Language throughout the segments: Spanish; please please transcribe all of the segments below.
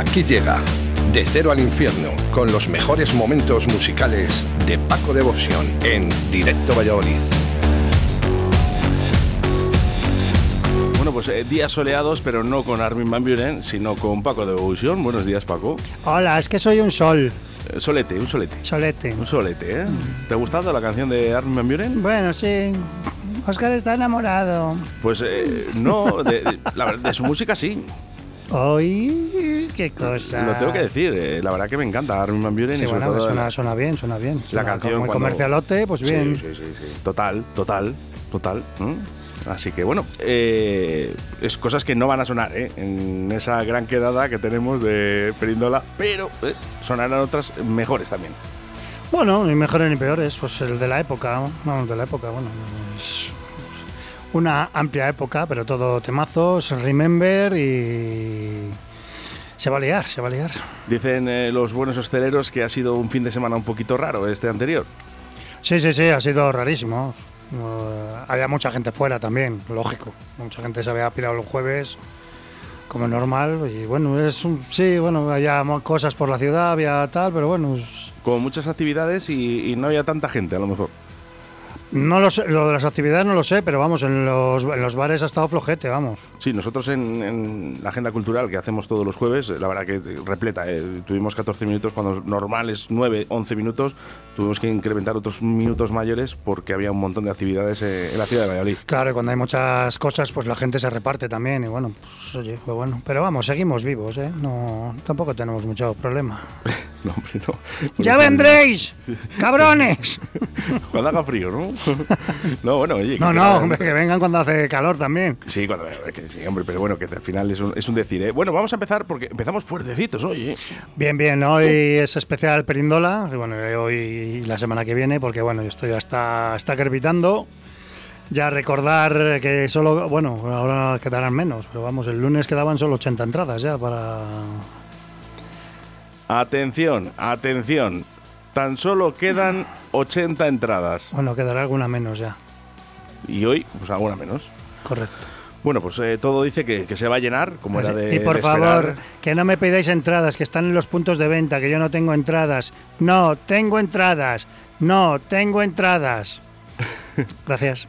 Aquí llega De Cero al Infierno con los mejores momentos musicales de Paco Devoción en Directo Valladolid. Bueno, pues eh, días soleados, pero no con Armin Van Buren, sino con Paco de Evolución. Buenos días, Paco. Hola, es que soy un sol, Eh, solete, un solete. solete. Un solete, ¿eh? ¿Te ha gustado la canción de Armin Van Buren? Bueno, sí. Oscar está enamorado. Pues eh, no, de, de- la verdad, de su música sí. Hoy, qué cosa. Lo tengo que decir. eh, la verdad que me encanta Armin Van Buren Sí, y sobre bueno, todo suena, la, suena bien, suena bien. la canción Como cuando- comercialote, pues bien. Sí, sí, sí, sí. Total, total, total. Así que bueno, eh, es cosas que no van a sonar ¿eh? en esa gran quedada que tenemos de Perindola, pero eh, sonarán otras mejores también. Bueno, ni mejores ni peores, pues el de la época, ¿no? Vamos, de la época, bueno, es una amplia época, pero todo temazos, remember y se va a liar, se va a liar. Dicen eh, los buenos hosteleros que ha sido un fin de semana un poquito raro este anterior. Sí, sí, sí, ha sido rarísimo. Eh, había mucha gente fuera también, lógico. Mucha gente se había pirado los jueves, como normal. Y bueno, es un, sí, bueno, había cosas por la ciudad, había tal, pero bueno, es- Con muchas actividades y, y no había tanta gente a lo mejor. No lo sé, lo de las actividades no lo sé, pero vamos, en los, en los bares ha estado flojete, vamos. Sí, nosotros en, la agenda cultural que hacemos todos los jueves, la verdad que repleta, eh, tuvimos 14 minutos cuando normal es 9, 11 minutos, tuvimos que incrementar otros minutos mayores porque había un montón de actividades eh, en la ciudad de Valladolid. Claro, y cuando hay muchas cosas, pues la gente se reparte también, y bueno, pues oye, pues bueno. Pero vamos, seguimos vivos, ¿eh? No, tampoco tenemos mucho problema. No, hombre, no. ¡Ya vendréis! ¡Cabrones! Cuando haga frío, ¿no? no, bueno, oye. No, no, hombre, que vengan cuando hace calor también. Sí, cuando, eh, que sí, hombre, pero bueno, que al final es un, es un decir, ¿eh? Bueno, vamos a empezar porque empezamos fuertecitos hoy, ¿eh? Bien, bien, hoy es especial Perindola, y bueno, hoy y la semana que viene, porque bueno, esto ya está, está crepitando. Ya recordar que solo, bueno, ahora quedarán menos, pero vamos, el lunes quedaban solo 80 entradas ya para... Atención, atención. Tan solo quedan 80 entradas. Bueno, quedará alguna menos ya, Y hoy, pues alguna menos. correcto. Bueno, pues eh, todo dice que, que se va a llenar, como era de y por de favor, que no me pidáis entradas, que están en los puntos de venta, que yo no tengo entradas. No, tengo entradas. No, tengo entradas. Gracias.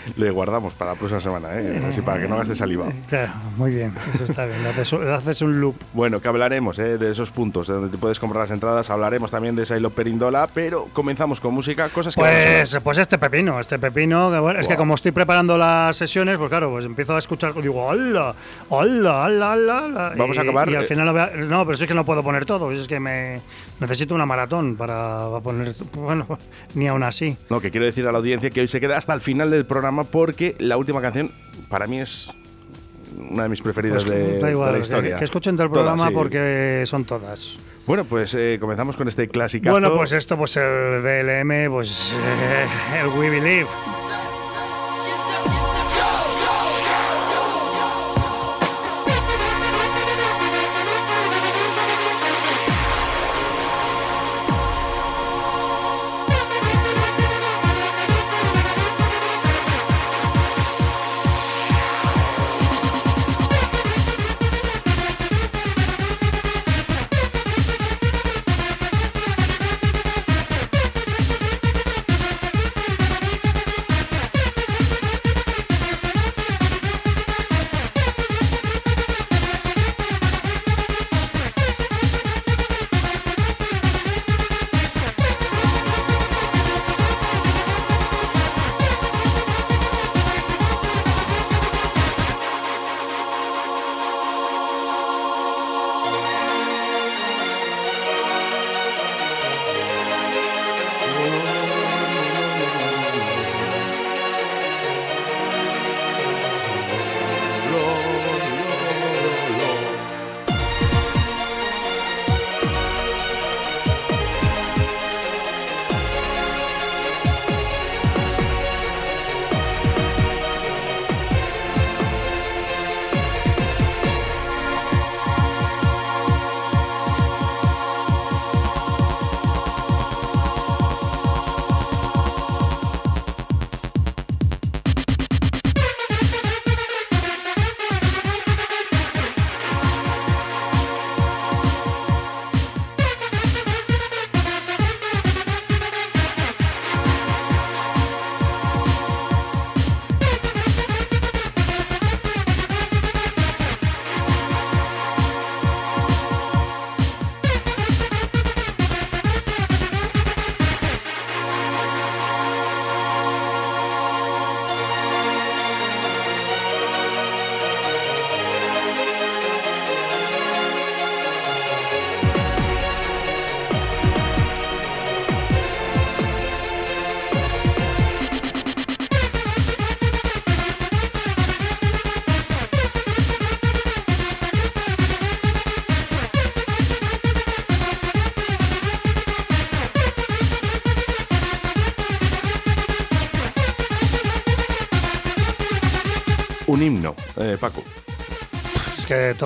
Le guardamos para la próxima semana, ¿eh? Así para que no gaste saliva. Claro, muy bien, eso está bien. le haces, le haces un loop. Bueno, que hablaremos ¿eh? de esos puntos de donde te puedes comprar las entradas. Hablaremos también de Silo Perindola, pero comenzamos con música, cosas que a Pues, pues este pepino, este pepino, que bueno, es que como estoy preparando las sesiones, pues claro, pues empiezo a escuchar, digo, hola, hola, hola, hola. Vamos y, a acabar, Y al eh, final, no, pero si es que no puedo poner todo, es que me necesito una maratón para, poner, bueno, ni aún así. No, que quiero decir a la audiencia que hoy se queda hasta el final del programa porque la última canción para mí es una de mis preferidas Pues, de, da de igual, la que- historia. Que, escuchen todo el Todas, programa sí. porque son todas. Bueno, pues eh, comenzamos con este clásico. Bueno, pues esto, pues el DLM, pues eh, el We Believe.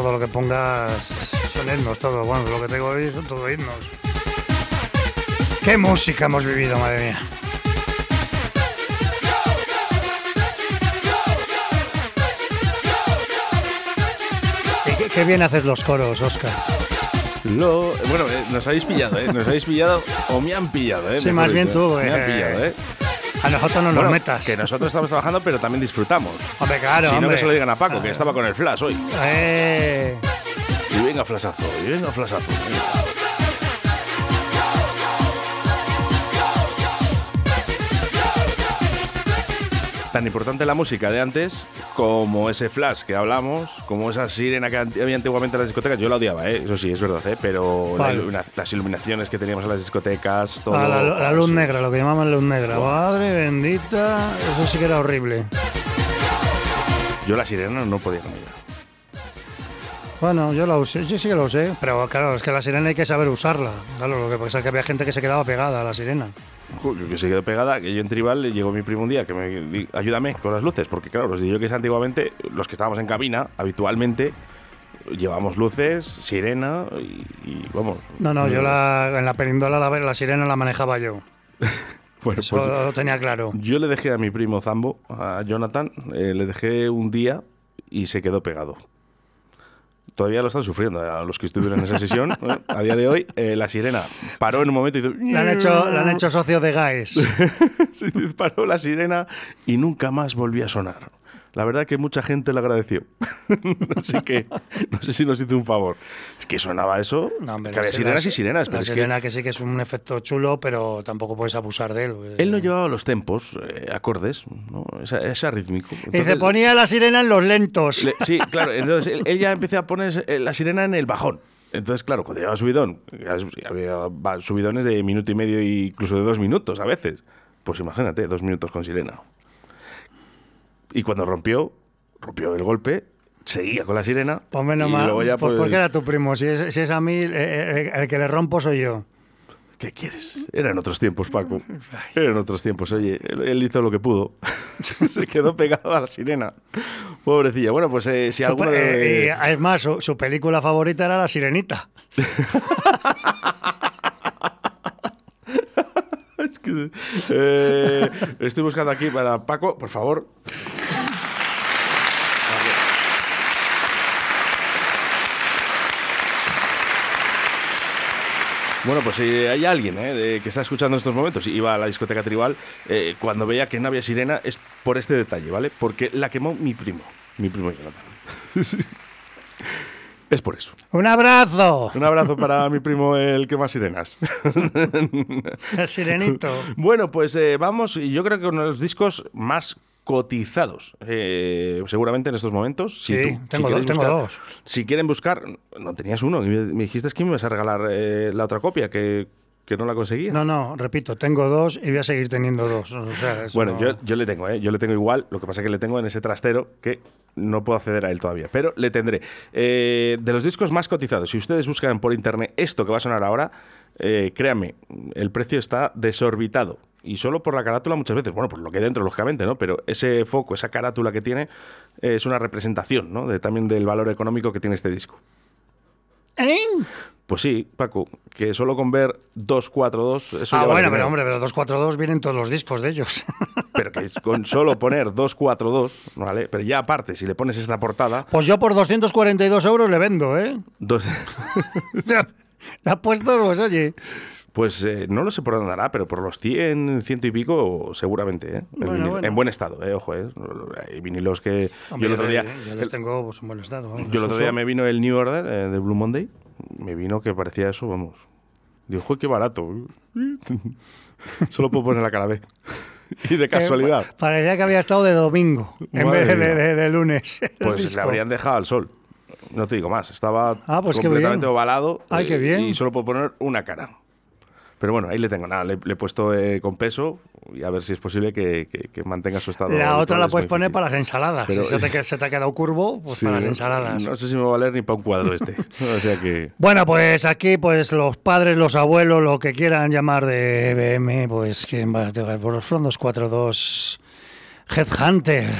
Todo lo que pongas son himnos, todo. Bueno, lo que tengo hoy son todo himnos. ¿Qué música hemos vivido, madre mía? Qué, qué bien haces los coros, Oscar. Lo, bueno, eh, nos habéis pillado, ¿eh? Nos habéis pillado o me han pillado, ¿eh? Sí, más bien tú, Me han eh. pillado, ¿eh? A nosotros no nos Bueno, metas. Que nosotros estamos trabajando, pero también disfrutamos. Hombre, claro, si no, que se lo digan a Paco, que estaba con el flash hoy. Eh, Y venga, flashazo, y venga, flashazo. Tan importante la música de antes como ese flash que hablamos, como esa sirena que había antiguamente en las discotecas. Yo la odiaba, ¿eh? eso sí, es verdad, ¿eh? pero la las iluminaciones que teníamos en las discotecas, todo. a la, la luz negra, lo que llamaban luz negra. Madre bendita, eso sí que era horrible. Yo la sirena no podía con ella. Bueno, yo la usé, yo sí que lo usé, pero claro, es que la sirena hay que saber usarla. Claro, lo que pasa es que había gente que se quedaba pegada a la sirena. Que se quedó pegada, que yo en Tribal llegó mi primo un día que me ayúdame con las luces, porque claro, los que antiguamente, los que estábamos en cabina, habitualmente llevamos luces, sirena y, y vamos. No, no, yo la, en la perindola la, la sirena la manejaba yo. Bueno, Eso pues lo tenía claro. yo le dejé a mi primo Zambo, a Jonathan, eh, le dejé un día y se quedó pegado. Todavía lo están sufriendo a los que estuvieron en esa sesión. ¿eh? A día de hoy, eh, la sirena paró en un momento y. Le han hecho, han hecho socio de GAES. Disparó la sirena y nunca más volvió a sonar. La verdad que mucha gente le agradeció. Así que no sé si nos hizo un favor. Es que sonaba eso. No, hombre, que la había si- sirenas la- y sirenas, pero La es sirena que... sí que es un efecto chulo, pero tampoco puedes abusar de él. que él no llevaba los tempos, eh, acordes, ¿no? Esa, esa rítmico. Dice, Entonces, ponía la sirena en los lentos. le- sí, claro. Entonces él, él ya empecé a poner eh, la sirena en el bajón. Entonces, claro, cuando llevaba subidón, es- había subidones de minuto y medio e incluso de dos minutos a veces. Pues imagínate, dos minutos con sirena. Y cuando rompió, rompió el golpe, seguía con la sirena. Pues menos y mal. luego ya, pues, pues, porque era tu primo. Si es, si es a mí, eh, eh, el que le rompo soy yo. ¿Qué quieres? Eran otros tiempos, Paco. Eran otros tiempos. Oye, él, él hizo lo que pudo. Se quedó pegado a la sirena. Pobrecilla. Bueno, pues eh, si alguno Eh, y, es más, su, su película favorita era La Sirenita. Es que, eh, estoy buscando aquí para Paco, por favor. Bueno, pues si hay alguien eh, de- que está escuchando en estos momentos y iba a la discoteca tribal, eh, cuando veía que no había sirena es por este detalle, ¿vale? Porque la quemó mi primo, mi primo Jonathan. Es por eso. ¡Un abrazo! Un abrazo para mi primo, el que más sirenas. El sirenito. Bueno, pues eh, vamos, y yo creo que uno de los discos más cotizados, eh, seguramente en estos momentos. Si Sí, tú- tengo dos, tengo buscar- dos. Si quieren buscar, no tenías uno, me, dijiste que me ibas a regalar eh, la otra copia, que, que no la conseguía. No, no, repito, tengo dos y voy a seguir teniendo dos. O sea, eso Bueno, no- yo, yo le tengo, ¿eh? Yo le tengo igual, lo que pasa es que le tengo en ese trastero que no puedo acceder a él todavía, pero le tendré. Eh, de los discos más cotizados, si ustedes buscan por internet esto que va a sonar ahora, eh, créanme, el precio está desorbitado. Y solo por la carátula muchas veces, bueno, por lo que hay dentro, lógicamente, ¿no? Pero ese foco, esa carátula que tiene, eh, es una representación, ¿no? De, también del valor económico que tiene este disco. ¿Eh? Pues sí, Paco, que solo con ver 242, eso Ah, ya vale bueno, pero hombre, pero 242 vienen todos los discos de ellos. Pero que con solo poner 242, ¿vale? Pero ya aparte, si le pones esta portada, Pues yo por 242 euros le vendo, ¿eh? dos- Ya ha puesto, pues oye. pues eh, no lo sé por dónde andará, pero por los 100, ciento y pico, seguramente, ¿eh? Bueno, bueno. En buen estado, ¿eh? Ojo, ¿eh? Hay vinilos que. Hombre, yo el otro día. yo les tengo pues, en buen estado. vamos, Yo el otro día me vino el New Order eh, de Blue Monday. Me vino que parecía eso, vamos. Digo, "Joder, qué barato. Solo puedo poner la cara B. Y de casualidad. Eh, parecía que había estado de domingo en vez de, de- de lunes. Pues le habrían dejado al sol. No te digo más. Estaba Ah, pues completamente ovalado. Ay, qué eh, bien. Y solo puedo poner una cara. Pero bueno, ahí le tengo nada. Le, le he puesto eh, con peso y a ver si es posible que, que- que mantenga su estado. La otra la es puedes poner difícil. para las ensaladas. Pero- si se te, que- se te ha quedado curvo, pues Sí, para las ensaladas. No sé si me va a valer ni para un cuadro este. o sea que. Bueno, pues aquí, pues los padres, los abuelos, lo que quieran llamar de EBM, pues ¿quién va a tocar? Por los fondos 4-2 Headhunter.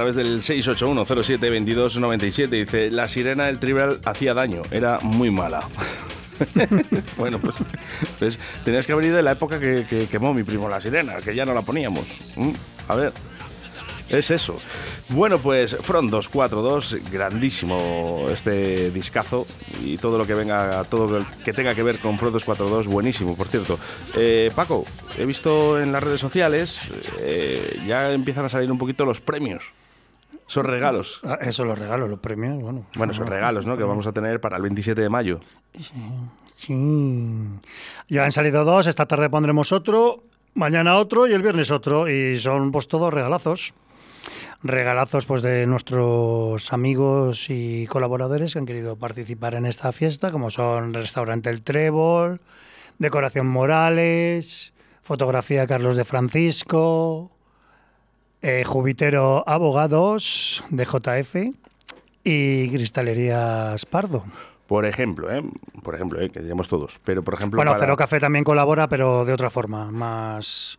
Través del 681072297. Dice, la sirena del tribal hacía daño, era muy mala. bueno, pues, pues, tenías que haber ido en la época que, que quemó mi primo la sirena, que ya no la poníamos. Mm, A ver, es eso. Bueno, pues Front 242, grandísimo este discazo y todo lo que venga, todo lo que tenga que ver con Front 242, buenísimo, por cierto. Eh, Paco, he visto en las redes sociales, eh, ya empiezan a salir un poquito los premios. Esos regalos. Ah, Eso, los regalos, los premios, bueno. Bueno, esos regalos, ¿no? Que vamos a tener para el 27 de mayo. Sí. Ya han salido dos, esta tarde pondremos otro, mañana otro y el viernes otro. Y son pues todos regalazos. Regalazos pues de nuestros amigos y colaboradores que han querido participar en esta fiesta, como son Restaurante El Trébol, Decoración Morales, Fotografía Carlos de Francisco, eh, Jubitero Abogados de JF y Cristalerías Pardo. Por ejemplo, ¿eh? Por ejemplo, ¿eh? Que digamos todos. Pero, por ejemplo, Bueno, para- Cero Café también colabora, pero de otra forma, más,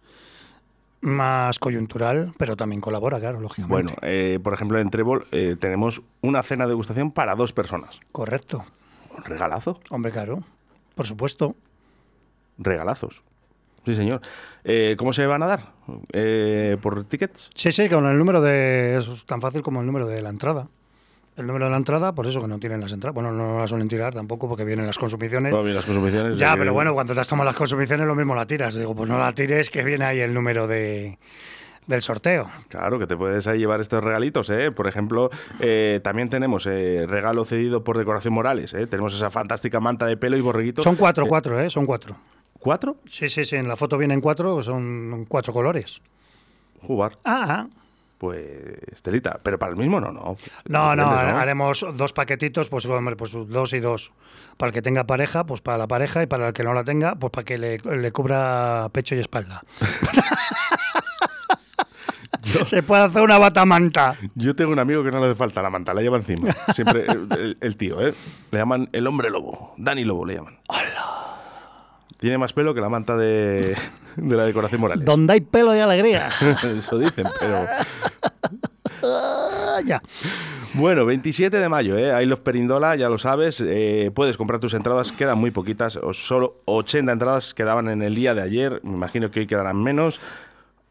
más coyuntural, pero también colabora, claro, Bueno, lógicamente. eh, por ejemplo, en Trébol eh, tenemos una cena de degustación para dos personas. Correcto. Un regalazo. Hombre, claro. Por supuesto. Regalazos. Sí, señor. Eh, ¿Cómo se van a dar? Eh, ¿Por tickets? Sí, sí, con el número de. Es tan fácil como el número de la entrada. El número de la entrada, por eso que no tienen las entradas. Bueno, no las suelen tirar tampoco porque vienen las consumiciones. No, bien, las consumiciones. Ya, pero bueno, cuando te has tomado las consumiciones, lo mismo la tiras. Digo, pues no la tires, que viene ahí el número de, del sorteo. Claro, que te puedes ahí llevar estos regalitos, ¿eh? Por ejemplo, eh, también tenemos eh, regalo cedido por Decoración Morales, ¿eh? Tenemos esa fantástica manta de pelo y borreguito. Son cuatro, cuatro, ¿eh? Son cuatro. ¿Cuatro? Sí, sí, sí. En la foto vienen cuatro, son cuatro colores. Jugar. Ah, Pues, telita. Pero para el mismo no, no. No, no, haremos dos paquetitos, pues hombre, pues dos y dos. Para el que tenga pareja, pues para la pareja, y para el que no la tenga, pues para que le, le cubra pecho y espalda. Se puede hacer una batamanta. Yo tengo un amigo que no le hace falta la manta, la lleva encima. Siempre el, el- el tío, ¿eh? Le llaman el hombre lobo. Dani Lobo le llaman. Tiene más pelo que la manta de, de la decoración Morales. Donde hay pelo y alegría. Eso dicen, pero. Ya. Bueno, 27 de mayo, ¿eh? I Love Perindola, ya lo sabes. eh, puedes comprar tus entradas, quedan muy poquitas. o Solo 80 entradas quedaban en el día de ayer. Me imagino que hoy quedarán menos.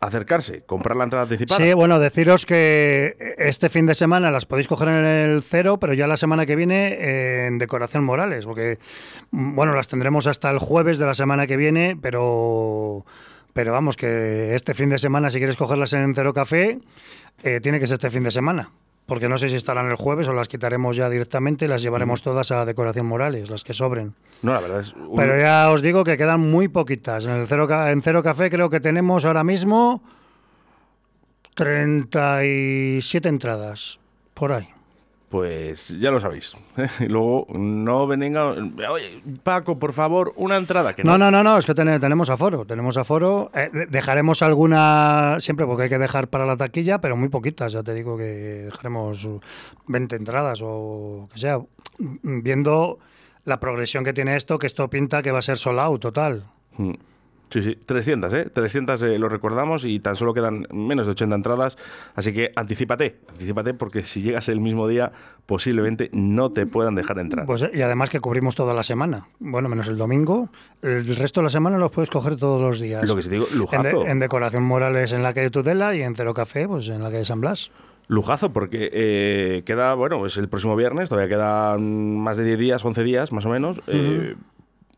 Acercarse, comprar la entrada anticipada. Sí, bueno, deciros que este fin de semana las podéis coger en el cero, pero ya la semana que viene en Decoración Morales, porque, bueno, las tendremos hasta el jueves de la semana que viene, pero, pero vamos, que este fin de semana, si quieres cogerlas en Cero Café, eh, tiene que ser este fin de semana, porque no sé si estarán el jueves o las quitaremos ya directamente y las llevaremos todas a Decoración Morales, las que sobren. No, la verdad es. un- Pero ya os digo que quedan muy poquitas. En el Cero, en Cero Café creo que tenemos ahora mismo 37 entradas. Por ahí. Pues ya lo sabéis. Y luego no venga. Oye, Paco, por favor, una entrada. Que No, no, no, no, es que ten- tenemos aforo. Tenemos aforo. Eh, de- dejaremos alguna, siempre porque hay que dejar para la taquilla, pero muy poquitas. Ya te digo que dejaremos 20 entradas o que sea. Viendo la progresión que tiene esto, que esto pinta que va a ser sold out total. Mm. Sí, sí, 300, ¿eh? 300 eh, lo recordamos y tan solo quedan menos de 80 entradas. Así que anticipate, anticipate porque si llegas el mismo día, posiblemente no te puedan dejar entrar. Pues, eh, y además que cubrimos toda la semana. Bueno, menos el domingo. El resto de la semana los puedes coger todos los días. Lo que sí digo, En, de- lujazo. en Decoración Morales en la calle Tudela y en Cero Café, pues en la calle San Blas. Lujazo, porque eh, queda, bueno, es el próximo viernes, todavía quedan más de 10 días, 11 días más o menos. Eh,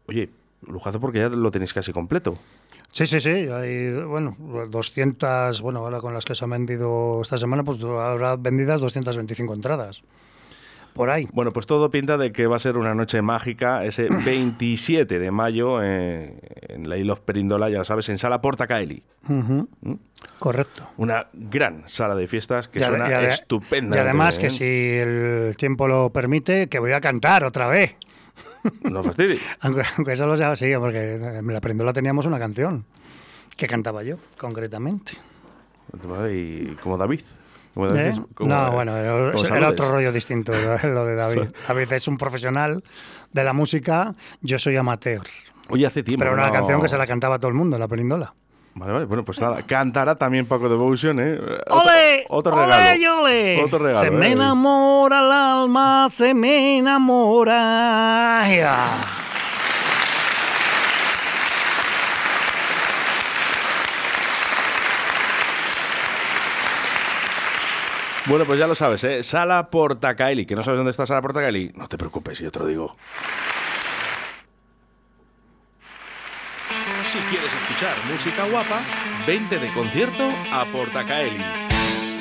oye, lujazo porque ya lo tenéis casi completo. Sí, sí, sí. Hay, bueno, 200, bueno, ahora con las que se han vendido esta semana, pues habrá vendidas 225 entradas. Por ahí. Bueno, pues todo pinta de que va a ser una noche mágica ese 27 de mayo eh, en la Isla of Perindola, ya lo sabes, en Sala Porta Caeli. Ujú. Correcto. Una gran sala de fiestas que Y suena y estupenda. Y además que si el tiempo lo permite, que voy a cantar otra vez. No fastidies. Aunque, aunque solo sea así, porque en la prendola teníamos una canción que cantaba yo, concretamente. Y como David. Como ¿Eh? como- no, bueno, era, era otro rollo distinto lo de David. David es un profesional de la música, yo soy amateur. Oye, hace tiempo. Pero era una no- canción que se la cantaba todo el mundo en la perindola. Vale, vale, bueno, pues nada, cantará también Paco Devotion, ¿eh? ¡Ole! Otro, ¡Ole, regalo. ole! Otro regalo. Se me ¿eh? enamora el alma, se me enamora. Ya. Bueno, pues ya lo sabes, ¿eh? Sala Portacaeli. ¿Que no sabes dónde está Sala Portacaeli? No te preocupes, yo te lo digo. Si quieres música guapa, vente de concierto a Portacaeli.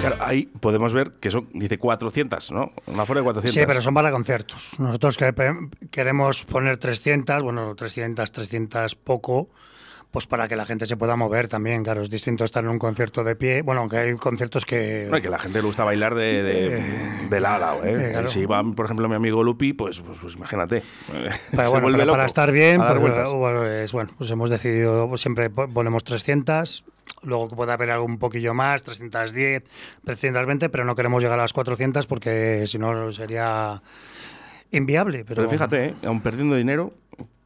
Claro, ahí podemos ver que son, dice 400, ¿no? Un aforo de 400. Sí, pero son para conciertos. Nosotros que- queremos poner 300, bueno, 300, 300 poco, pues para que la gente se pueda mover también. Claro, es distinto estar en un concierto de pie. Bueno, aunque hay conciertos que... No, y que la gente le gusta bailar de, de, de lado a lado, ¿eh? eh, claro. Si va, por ejemplo, mi amigo Lupi, pues, pues, pues imagínate. Pero Se bueno, vuelve para, loco para estar bien, dar pues, bueno, es, bueno, pues hemos decidido, pues siempre po- ponemos 300, luego que pueda haber algo un poquillo más, 310, 320, pero no queremos llegar a las 400 porque si no sería inviable. Pero, Pero fíjate, ¿eh? aun perdiendo dinero,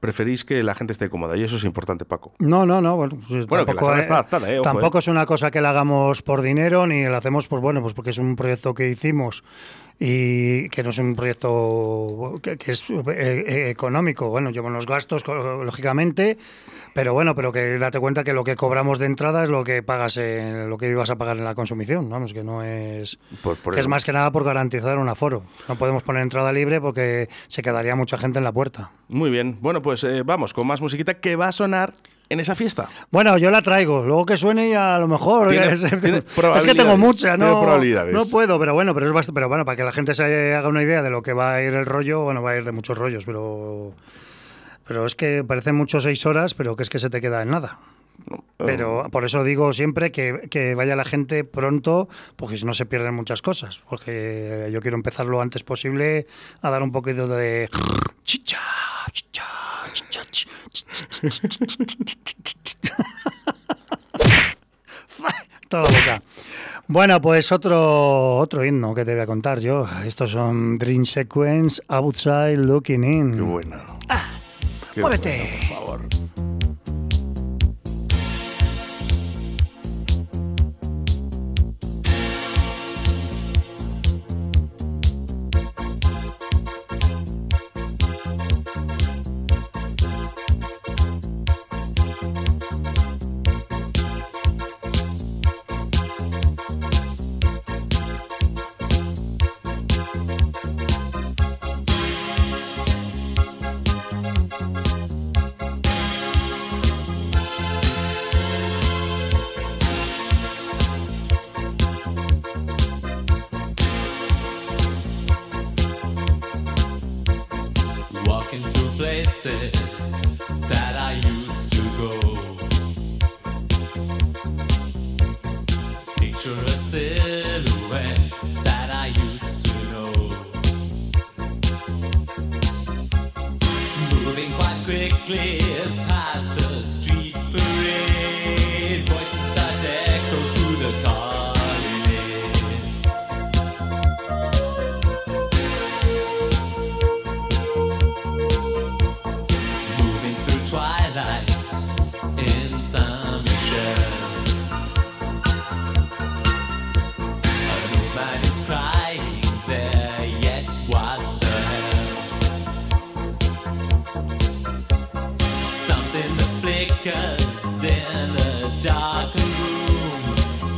preferís que la gente esté cómoda. Y eso es importante, Paco. No, no, no. Bueno, pues Bueno, que la eh, está adaptada, eh, ojo, tampoco eh. es una cosa que la hagamos por dinero ni la hacemos por bueno, pues porque es un proyecto que hicimos y que no es un proyecto que, que es eh, eh, económico. Bueno, lleva unos gastos, lógicamente, pero bueno, pero que date cuenta que lo que cobramos de entrada es lo que pagas, en, lo que ibas a pagar en la consumición. Vamos, que no es. Por, por que es más que nada por garantizar un aforo. No podemos poner entrada libre porque se quedaría mucha gente en la puerta. Muy bien. Bueno, pues eh, vamos con más musiquita que va a sonar en esa fiesta. Bueno, yo la traigo, luego que suene y a lo mejor. Tiene- es, que tengo mucha, no, probabilidades. no puedo, pero bueno, pero es bast- pero bueno, para que la gente se haga una idea de lo que va a ir el rollo, bueno, va a ir de muchos rollos, pero pero es que parecen muchos seis horas, pero que es que se te queda en nada. Pero por eso digo siempre que, que vaya la gente pronto, porque si no se pierden muchas cosas. Porque yo quiero empezar lo antes posible a dar un poquito de chicha, chicha. Toda la boca. Bueno, pues otro, otro himno que te voy a contar yo. Estos son Dream Sequence Outside Looking In. Qué buena. Qué muévete. por favor. said.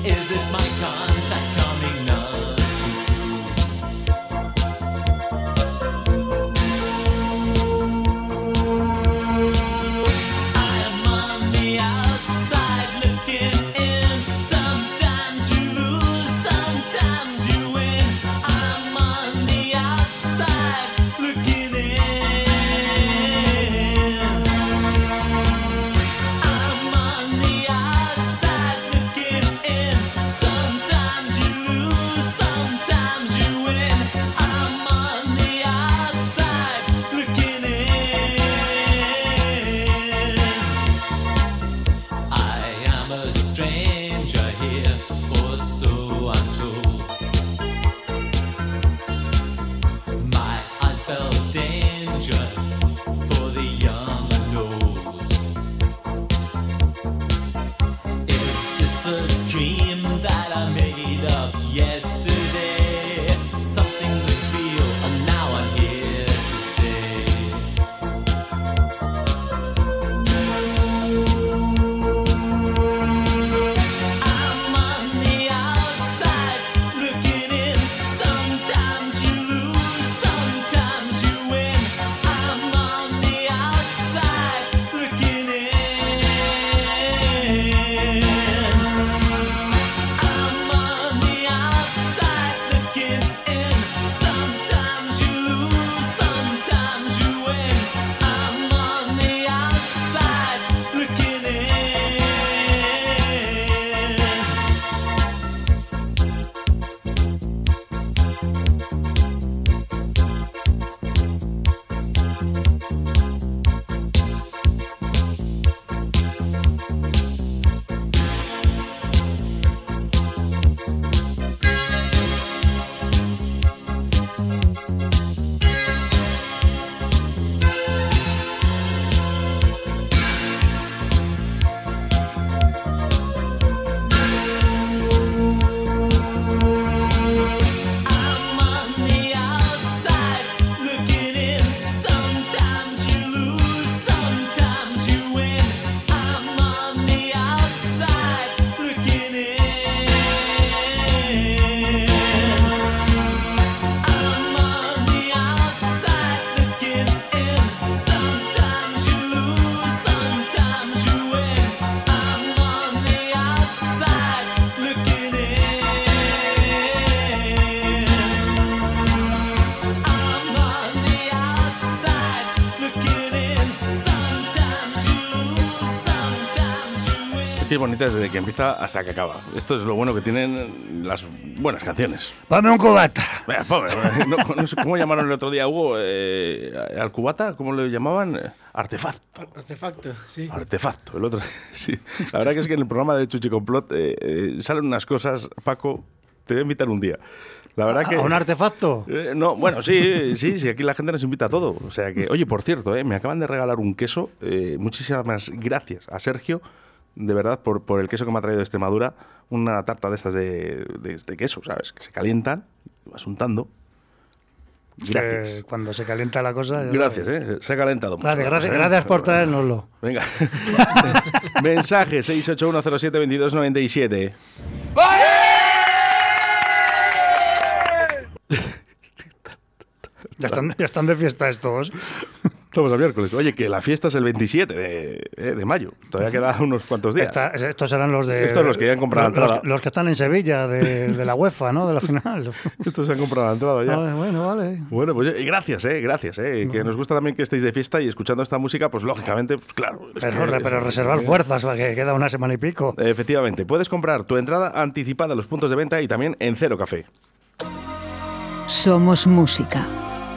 Is it my que es bonita desde que empieza hasta que acaba. Esto es lo bueno que tienen las buenas canciones. Ponme un cubata. Venga, pobre, no, no sé cómo llamaron el otro día, Hugo, eh, al cubata, ¿cómo le llamaban? Eh, Artefacto. Artefacto, sí. Artefacto, el otro. Sí. La verdad que es que en el programa de Chuchi Complot eh, eh, salen unas cosas, Paco, te voy a invitar un día. La verdad que. ¿A un artefacto? Eh, no, bueno, sí, sí, sí, aquí la gente nos invita a todo. O sea que, oye, por cierto, eh, me acaban de regalar un queso. eh, muchísimas gracias a Sergio, de verdad, por, por el queso que me ha traído de Extremadura. Una tarta de estas de, de este queso, ¿sabes? Que se calientan, vas untando. Gracias. Que cuando se calienta la cosa. Gracias, eh. Se ha calentado mucho. Gracias, gracias, ¿eh? gracias por Pero, traérnoslo. Venga. Mensaje 681072297. Ya están, ya están de fiesta estos. Estamos a miércoles. Oye, que la fiesta es el 27 de, eh, de mayo. Todavía queda unos cuantos días. Esta- estos serán los de. Estos los que ya han comprado los, la entrada. los- los que están en Sevilla, de, de la UEFA, ¿no? De la final. Estos se han comprado la entrada ya. Ah, bueno, vale. Bueno, pues y gracias, eh, gracias, eh. Que nos gusta también que estéis de fiesta y escuchando esta música, pues lógicamente, pues claro. Pero, que- pero reservar fuerzas, para que queda una semana y pico. Efectivamente, puedes comprar tu entrada anticipada a los puntos de venta y también en Cero Café. Somos música.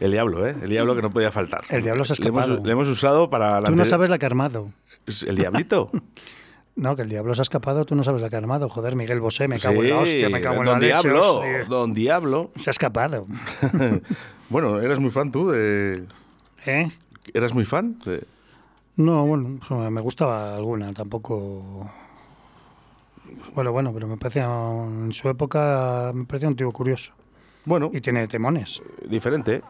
El diablo, ¿eh? El diablo que no podía faltar. El diablo se ha Le hemos, escapado. le hemos usado para... la Tú no sabes la que ha armado. ¿El diablito? No, que el diablo se ha escapado, tú no sabes la que ha armado. Joder, Miguel Bosé, me cago en la hostia, me cago en la leche. Diablo, hostia. Don Diablo. Se ha escapado. bueno, ¿eras muy fan tú? de- ¿Eh? ¿Eras muy fan? de- No, bueno, me gustaba alguna, tampoco. Bueno, bueno, pero me parecía en su época me parecía un tío curioso. Bueno, Y tiene temones. diferente.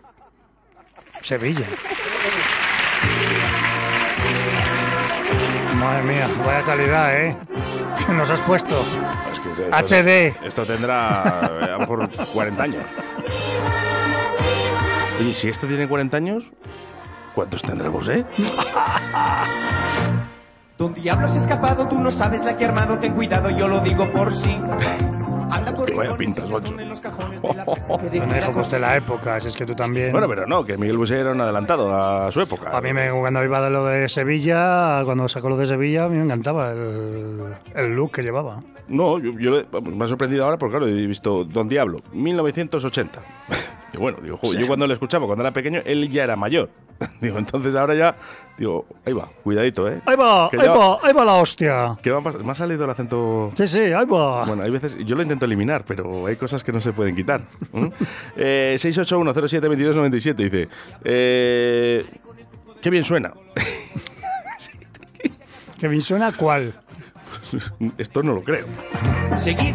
Sevilla. Madre mía, vaya calidad, ¿eh? Que nos has puesto. Es que esto, HD. Esto tendrá eh, a lo mejor 40 años. Oye, si esto tiene 40 años, ¿cuántos tendremos, eh? Don Diablo se ha escapado, tú no sabes la que ha armado, ten cuidado, yo lo digo por sí. Anda Que corriendo, vaya pintas, macho. cuidado. pues de la época, si es que tú también. Bueno, pero no, que Miguel Bosé era un adelantado a su época. A mí me, cuando iba de lo de Sevilla, cuando sacó lo de Sevilla, a mí me encantaba el, el look que llevaba. No, yo, me ha sorprendido ahora porque, claro, he visto Don Diablo, 1980. Bueno, digo, yo cuando lo escuchaba, cuando era pequeño, él ya era mayor. digo, entonces ahora ya, digo, ahí va, cuidadito, ¿eh? Ahí va, Que ahí ya- va, ahí va la hostia. ¿Qué pasar? Me ha salido el acento Sí, sí, ahí va. Bueno, hay veces, yo lo intento eliminar, pero hay cosas que no se pueden quitar. ¿Mm? Eh, 681072297 dice, eh, qué bien suena. Que bien suena cuál. Esto no lo creo. Seguir,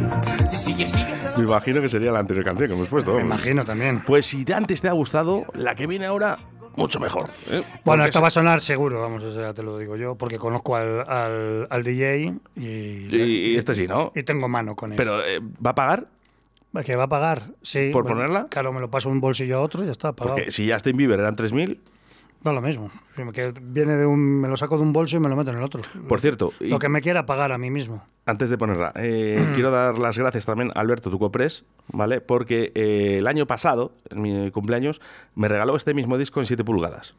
si sigue, sigue. Me imagino que sería la anterior canción que hemos puesto. Me imagino también. Pues si de antes te ha gustado, la que viene ahora, mucho mejor. ¿eh? Bueno, Porque esta es- va a sonar seguro, vamos, eso ya te lo digo yo, porque conozco al, al, al DJ y, Y, y este sí, ¿no? y tengo mano con él. Pero, eh, ¿va a pagar? ¿Que va a pagar? Sí. ¿Por ponerla? Claro, me lo paso de un bolsillo a otro y ya está, pagado. Porque si Justin Bieber eran 3.000, Da lo mismo. Si me, que viene de un, me lo saco de un bolso y me lo meto en el otro. por cierto, y Lo que me quiera pagar a mí mismo. antes de ponerla, eh, quiero dar las gracias también a Alberto Tucopres, ¿vale? Porque eh, el año pasado, en mi cumpleaños, me regaló este mismo disco en 7 pulgadas.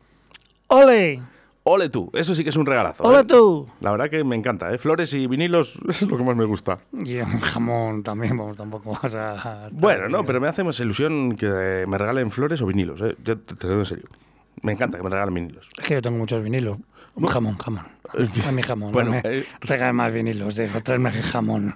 ¡Ole! ¡Ole tú! Eso sí que es un regalazo. ¡Ole ¿eh? tú! La verdad que me encanta, ¿eh? Flores y vinilos es lo que más me gusta. Y un jamón también, vamos, tampoco vas a... Bueno, no, pero me hace más ilusión que me regalen flores o vinilos, ¿eh? Yo te, te lo digo en serio. Me encanta que me regalen vinilos. Es que yo tengo muchos vinilos. Un jamón, jamón. A mi jamón. Bueno, no me eh. más vinilos, tráeme jamón.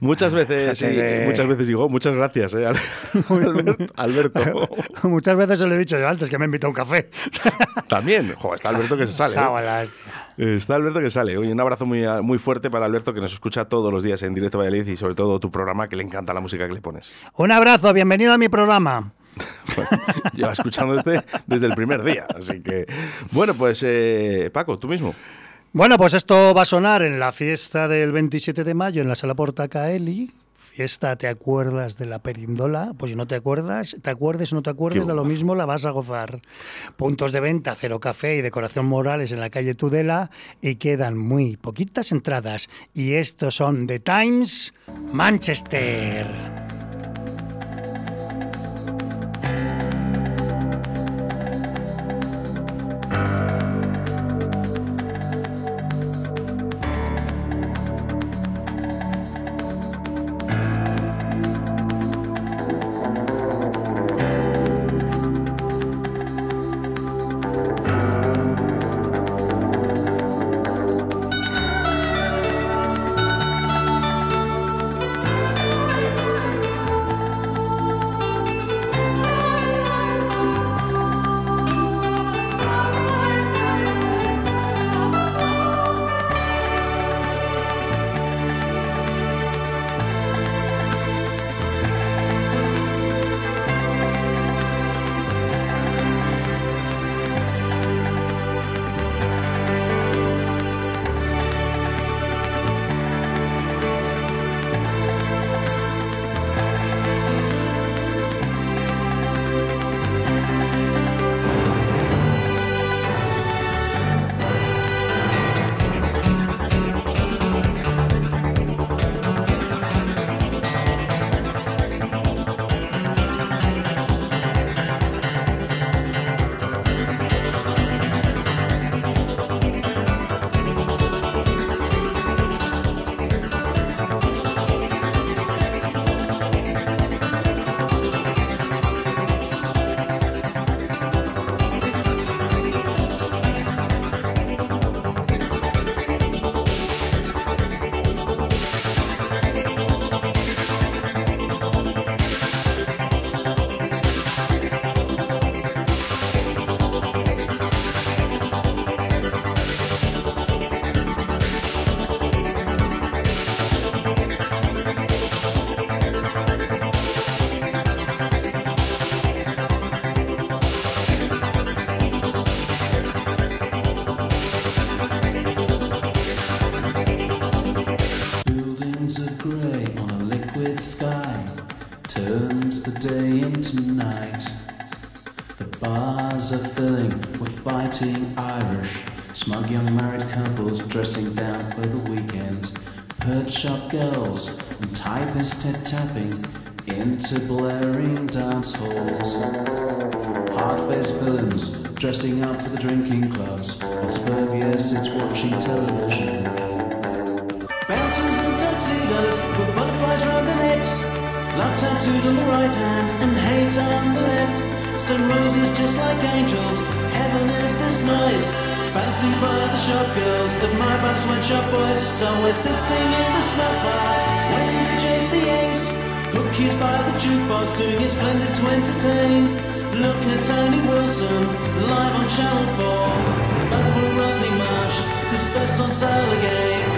Muchas veces, sí, que- muchas veces digo, muchas gracias, ¿eh? Al- Alberto. Alberto. Muchas veces se lo he dicho yo antes, que me invitó a un café. También, jo, está Alberto que se sale. ¿eh? Hostia. Está Alberto que sale. Oye, un abrazo muy, muy fuerte para Alberto que nos escucha todos los días en Directo Valladolid y sobre todo tu programa que le encanta la música que le pones. Un abrazo, bienvenido a mi programa. Lleva escuchándote desde el primer día. Así que, bueno, pues eh, Paco, tú mismo. Bueno, pues esto va a sonar en la fiesta del 27 de mayo en la Sala Porta Caeli. Fiesta, ¿te acuerdas de la perindola? Pues si no te acuerdas, te acuerdes o no te acuerdes, de lo mismo la vas a gozar. Puntos de venta, Cero Café y Decoración Morales en la calle Tudela y quedan muy poquitas entradas. Y estos son The Times Manchester. The day into night. The bars are filling with fighting Irish, smug young married couples dressing down for the weekend, perch shop girls and typists tapping into blaring dance halls. Hard-faced villains dressing up for the drinking clubs, on suburbia sits watching television. Bouncers in tuxedos with butterflies round their necks. Love tattooed on the right hand and hate on the left. Stone roses just like angels. Heaven is this noise. Fancy by the shop girls, admired by sweatshop boys. So we're sitting in the smoke bar, waiting to chase the Ace. Cookies by the jukebox, doing his splendid to entertain. Look at Tony Wilson, live on Channel 4. Back for Marsh, cause best on sale again.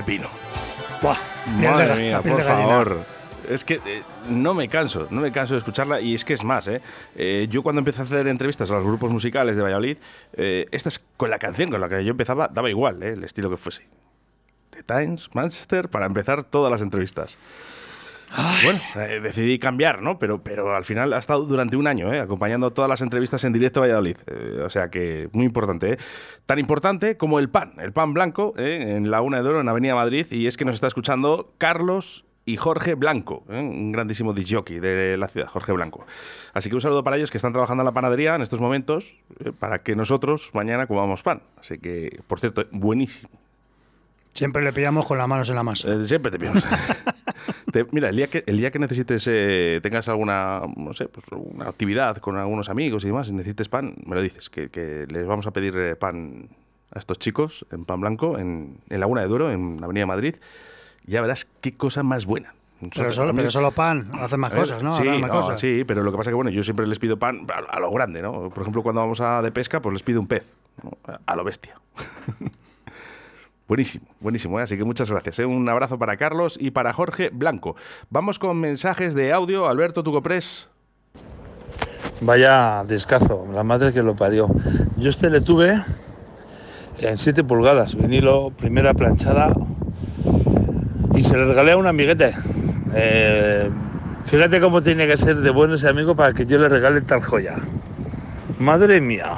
Pepino. Buah, Madre mía, la por favor. Es que eh, no me canso, no me canso de escucharla y es que es más, ¿eh? Eh, yo cuando empecé a hacer entrevistas a los grupos musicales de Valladolid, eh, esta es con la canción con la que yo empezaba, daba igual, ¿eh? El estilo que fuese. The Times, Manchester, para empezar todas las entrevistas. Bueno, eh, decidí cambiar, ¿no? Pero, pero al final ha estado durante un año, ¿eh? Acompañando todas las entrevistas en directo a Valladolid. Eh, o sea que muy importante, ¿eh? Tan importante como el pan, el pan blanco, ¿eh? en la Una de Oro, en Avenida Madrid. Y es que nos está escuchando Carlos y Jorge Blanco, ¿eh? un grandísimo disjockey de la ciudad, Jorge Blanco. Así que un saludo para ellos que están trabajando en la panadería en estos momentos eh, para que nosotros mañana comamos pan. Así que, por cierto, buenísimo. Siempre le pillamos con las manos en la masa. Eh, siempre te piensas. Te- mira, el día que, el día que necesites, eh, tengas alguna, no sé, pues una actividad con algunos amigos y demás, y necesites pan, me lo dices, que, que les vamos a pedir eh, pan a estos chicos en pan blanco, en, en Laguna de Duero, en la Avenida Madrid. Ya verás qué cosa más buena. Pero solo, pero solo pan, hacen más cosas, ¿no? Sí, Harán más no, cosas. sí, pero lo que pasa es que bueno, yo siempre les pido pan a, lo grande, ¿no? Por ejemplo, cuando vamos a de pesca, pues les pido un pez, a lo bestia. buenísimo, buenísimo, ¿eh? así que muchas gracias. ¿eh? Un abrazo para Carlos y para Jorge Blanco. Vamos con mensajes de audio. Alberto Tucopres. Vaya descazo, la madre que lo parió. Yo este le tuve en 7 pulgadas, vinilo, primera planchada, y se le regalé a un amiguete. Eh, fíjate cómo tiene que ser de bueno ese amigo para que yo le regale tal joya. Madre mía.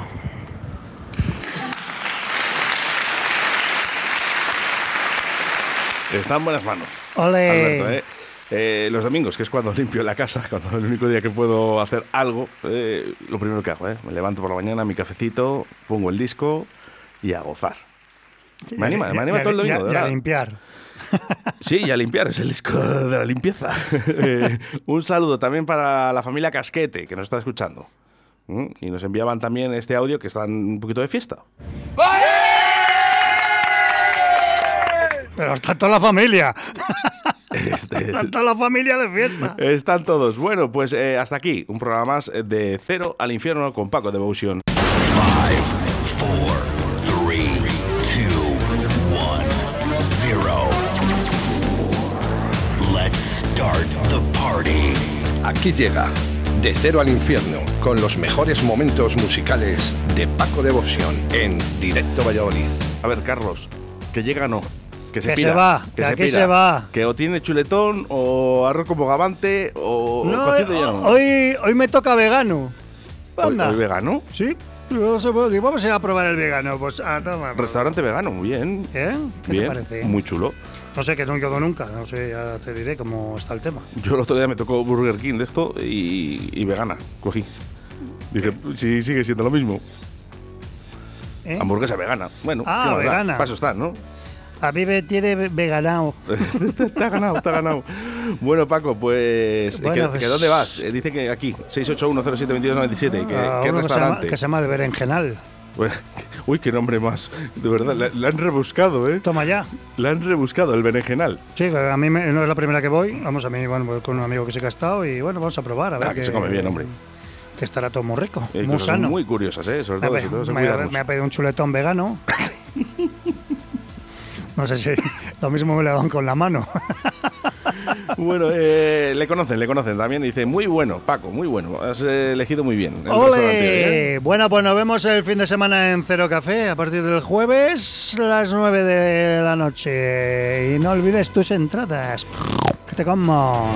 Está en buenas manos. ¡Ole! Alberto, ¿eh? Eh, los domingos, que es cuando limpio la casa, cuando es el único día que puedo hacer algo, eh, lo primero que hago, ¿eh? me levanto por la mañana, mi cafecito, pongo el disco y a gozar. Me anima, me anima todo el domingo. y a limpiar. Sí, y a limpiar, es el disco de la limpieza. Eh, un saludo también para la familia Casquete, que nos está escuchando. Y nos enviaban también este audio que están un poquito de fiesta. Pero está toda la familia. Este, Está toda la familia de fiesta. están todos. Bueno, pues eh, hasta aquí, un programa más de Cero al Infierno con Paco Devotion. Five, four, three, two, one, zero. Let's start the party. Aquí llega De Cero al Infierno con los mejores momentos musicales de Paco Devoción en Directo Valladolid. A ver, Carlos, que llega no. Que se Que pira. se va, que aquí pira. se va. Que o tiene chuletón, o arroz con bogavante, o No, hoy, hoy me toca vegano. Anda. hoy vegano. Sí. No pues, Vamos a ir a probar el vegano. Pues a tomar. Restaurante vegano, muy bien. ¿Eh? ¿Qué bien, te parece? Muy chulo. No sé, que no quedo nunca. No sé, ya te diré cómo está el tema. Yo el otro día me tocó Burger King de esto y, y vegana. Cogí. Dije, sí, sigue siendo lo mismo. ¿Eh? Hamburguesa vegana. Bueno, Ah, ¿qué más da? vegana. Paso está, ¿no? A mí me tiene veganao. te ha ganado, ha ganado. Bueno, Paco, pues. Bueno, ¿que, pues- que ¿Dónde vas? Eh, dice que aquí, 681072297. ¿Qué, A ¿qué que restaurante? que se llama el berenjenal. Bueno, uy, qué nombre más. De verdad, la, la han rebuscado, ¿eh? Toma ya. La han rebuscado, el berenjenal. Sí, a mí me- no es la primera que voy. Vamos a mí, bueno, voy con un amigo que se ha estado y bueno, vamos a probar. A ver Ah, que se come bien, hombre. Que estará todo muy rico, Hay muy sano. muy curiosas, ¿eh? Sobre todo ver, todo me, me ha pedido un chuletón vegano. no sé si lo mismo me lo dan con la mano. Bueno, eh, le conocen, le conocen también. Dice, muy bueno, Paco, muy bueno. Has eh, elegido muy bien. el ¿eh? Bueno, pues nos vemos el fin de semana en Cero Café a partir del jueves, las 9 de la noche. Y no olvides tus entradas. Que te como.